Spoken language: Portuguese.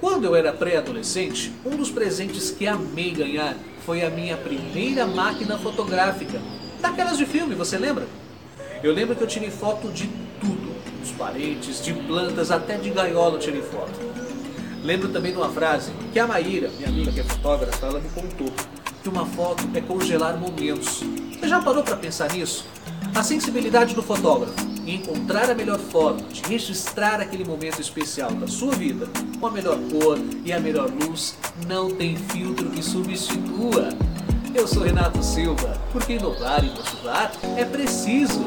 Quando eu era pré-adolescente, um dos presentes que amei ganhar foi a minha primeira máquina fotográfica. Daquelas de filme, você lembra? Eu lembro que eu tirei foto de tudo, dos parentes, de plantas, até de gaiola eu tirei foto. Lembro também de uma frase que a Maíra, minha amiga que é fotógrafa, ela me contou. Que uma foto é congelar momentos. Você já parou para pensar nisso? A sensibilidade do fotógrafo em encontrar a melhor forma de registrar aquele momento especial da sua vida, com a melhor cor e a melhor luz, não tem filtro que substitua. Eu sou Renato Silva, porque inovar e motivar é preciso.